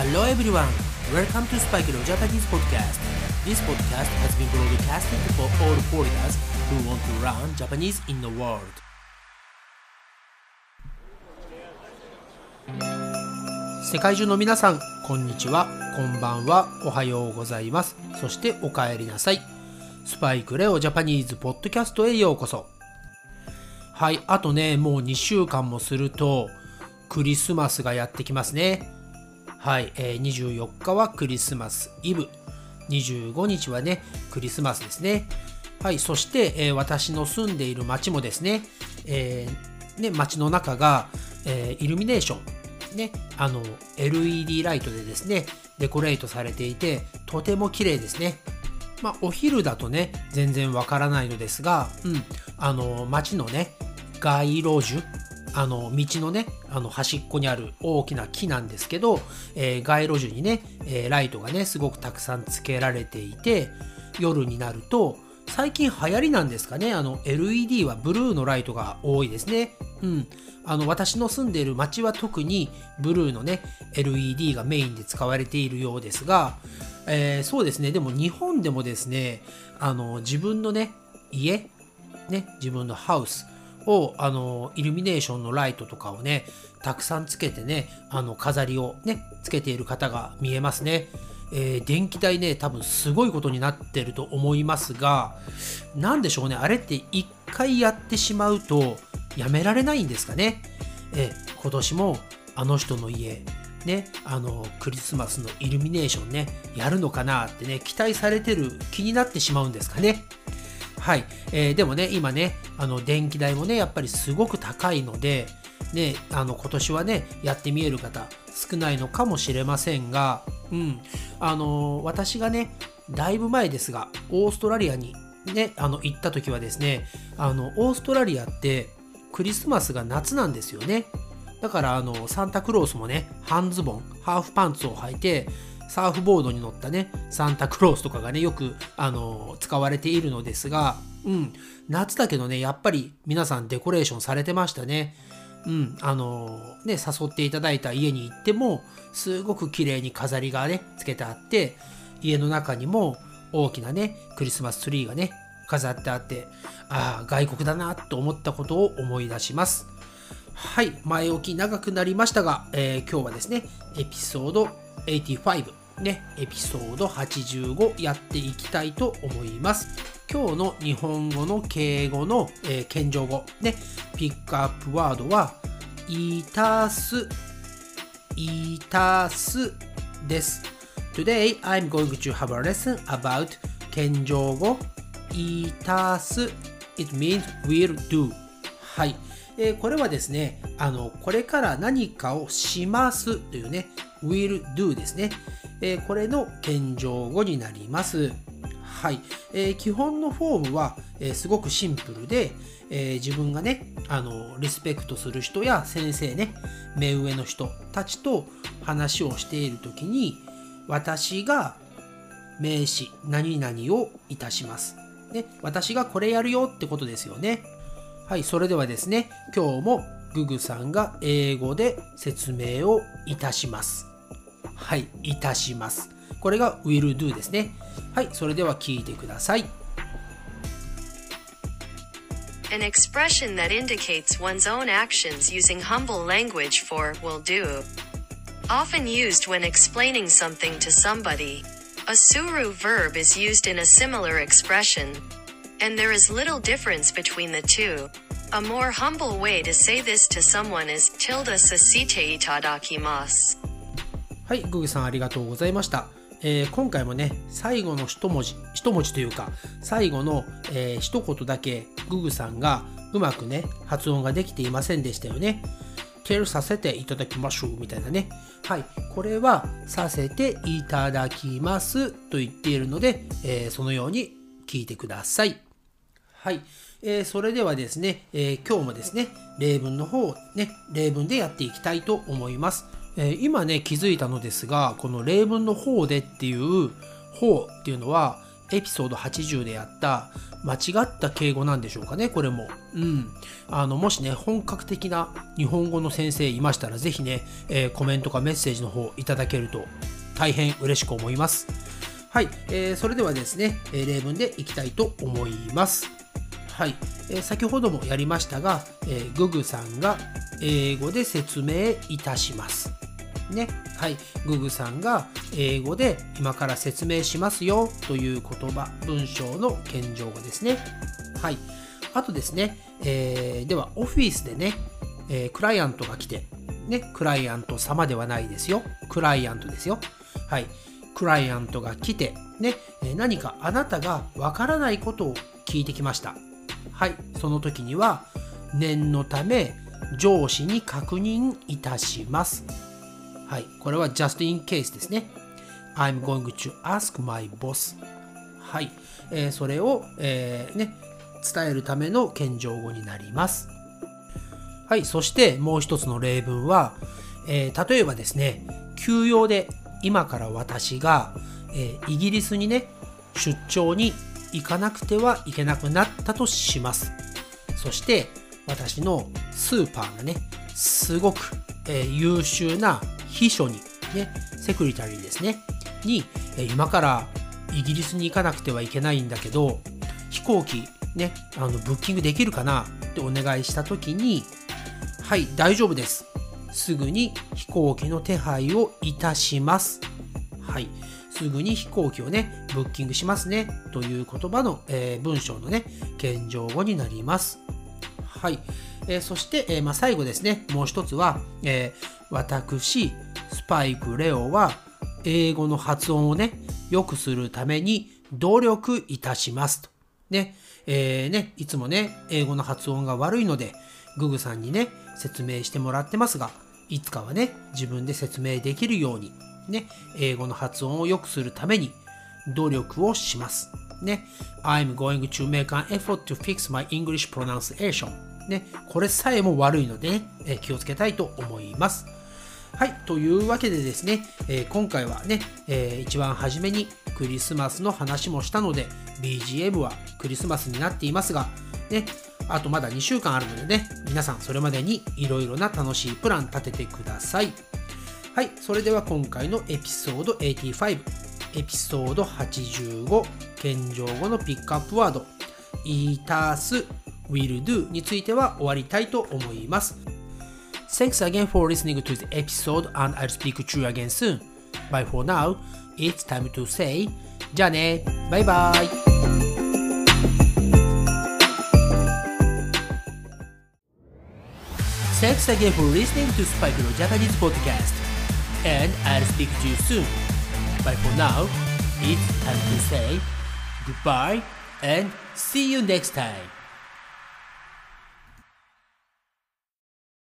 Hello everyone, welcome to Spike Leo Japanese podcast. This podcast has been broadcasted for all foreigners who want to learn Japanese in the world. 世界中の皆さん、こんにちは、こんばんは、おはようございます。そしてお帰りなさい。スパイクレオジャパニーズポッドキャストへようこそ。はい、あとね、もう2週間もすると、クリスマスがやってきますね。はい、えー、24日はクリスマスイブ。25日はね、クリスマスですね。はい、そして、えー、私の住んでいる町もですね、えー、ね町の中が、えー、イルミネーションね、あの LED ライトでですねデコレートされていてとても綺麗ですねまあお昼だとね全然わからないのですが、うん、あの街のね街路樹あの道のねあの端っこにある大きな木なんですけど、えー、街路樹にね、えー、ライトがねすごくたくさんつけられていて夜になると最近流行りなんですかねあの LED はブルーのライトが多いですね。うん。あの私の住んでいる町は特にブルーのね LED がメインで使われているようですが、えー、そうですね。でも日本でもですねあの自分のね家ね自分のハウスをあのイルミネーションのライトとかをねたくさんつけてねあの飾りをねつけている方が見えますね。えー、電気代ね多分すごいことになってると思いますが何でしょうねあれって一回やってしまうとやめられないんですかね。え今年もあの人の家、ね、あのクリスマスのイルミネーションね、やるのかなってね、期待されてる気になってしまうんですかね。はい。えー、でもね、今ね、あの電気代もね、やっぱりすごく高いので、ね、あの今年はね、やってみえる方少ないのかもしれませんが、うん、あの私がね、だいぶ前ですが、オーストラリアにね、あの行った時はですね、あのオーストラリアってクリスマスが夏なんですよね。だからあのサンタクロースもね、半ズボン、ハーフパンツを履いて、サーフボードに乗ったね、サンタクロースとかがね、よくあの使われているのですが、うん、夏だけどね、やっぱり皆さんデコレーションされてましたね。うん、あのね、誘っていただいた家に行っても、すごく綺麗に飾りがね、つけてあって、家の中にも大きなね、クリスマスツリーがね、飾ってあって、ああ、外国だなと思ったことを思い出します。はい、前置き長くなりましたが、えー、今日はですね、エピソード85、ね、エピソード85やっていきたいと思います。今日の日本語の敬語の、えー、謙譲語、ね、ピックアップワードは、いたす、いたすです。Today I'm going to have a lesson about 謙譲語いたす It means will do はい、えー、これはですねあのこれから何かをしますというね will do ですね、えー、これの謙譲語になります。はい、えー、基本のフォームは、えー、すごくシンプルで、え、自分がねあのリスペクトする人や先生ね目上の人たちと話をしている時に私が名詞何々をいたします。ね、私がこれやるよってことですよね。はい、それではですね、今日もググさんが英語で説明をいたします。はい、いたします。これが will do ですね。はい、それでは聞いてください。An expression that indicates one's own actions using humble language for will do. Often used when explaining something to somebody. A suru verb is used in a similar expression. And there is little difference between the two. A more humble way to say this to someone is tilde sasite itadakimasu. はい、ググさんありがとうございました。えー、今回もね、最後の一文字、一文字というか、最後の、えー、一言だけググさんがうまくね、発音ができていませんでしたよね。tell させていただきましょうみたいなね。はい。これはさせていただきますと言っているので、えー、そのように聞いてください。はい。えー、それではですね、えー、今日もですね、例文の方をね、例文でやっていきたいと思います。え今ね、気づいたのですが、この例文の方でっていう方っていうのは、エピソード80でやった間違った敬語なんでしょうかね、これも。うん。あの、もしね、本格的な日本語の先生いましたら、ぜひね、えー、コメントかメッセージの方いただけると大変嬉しく思います。はい、えー、それではですね、え例文でいきたいと思います。はい、えー、先ほどもやりましたが、えー、ググさんが英語で説明いたします。ね。はい。ググさんが英語で今から説明しますよという言葉、文章の謙譲語ですね。はい。あとですね、えー、ではオフィスでね、えー、クライアントが来て、ね、クライアント様ではないですよ。クライアントですよ。はい。クライアントが来て、ね、何かあなたがわからないことを聞いてきました。はい。その時には、念のため上司に確認いたします。はい。これは just in case ですね。I'm going to ask my boss. はい。えー、それを、えー、ね、伝えるための謙譲語になります。はい。そしてもう一つの例文は、えー、例えばですね、休養で今から私が、えー、イギリスにね、出張に行かなくてはいけなくなったとします。そして、私のスーパーがね、すごく、えー、優秀な秘書に、ね、セクリタリーですね、に、えー、今からイギリスに行かなくてはいけないんだけど、飛行機ね、あの、ブッキングできるかなってお願いした時に、はい、大丈夫です。すぐに飛行機の手配をいたします。はい。すぐに飛行機をね、ブッキングしますね。という言葉の、えー、文章のね、謙譲語になります。はい。えー、そして、えー、まあ、最後ですね、もう一つは、え私、スパイク・レオは、英語の発音をね、良くするために努力いたしますと。ね、えー、ね、いつもね、英語の発音が悪いので、ググさんにね、説明してもらってますが、いつかはね、自分で説明できるように、ね、英語の発音を良くするために努力をします。ね、I'm going to make an effort to fix my English pronunciation. ね、これさえも悪いので、ね、え気をつけたいと思います。はい、というわけでですね、えー、今回はね、えー、一番初めにクリスマスの話もしたので、BGM はクリスマスになっていますが、ね、あとまだ2週間あるのでね、皆さんそれまでにいろいろな楽しいプラン立ててください。はい、それでは今回のエピソード85、エピソード85、謙譲語のピックアップワード、いたす、will do については終わりたいと思います。Thanks again for listening to the episode and I'll speak to you again soon. But for now, it's time to say じゃあね、バイバイ。Thanks again for listening to Spike no Japanese podcast. And I'll speak to you soon. But for now, it's time to say goodbye and see you next time.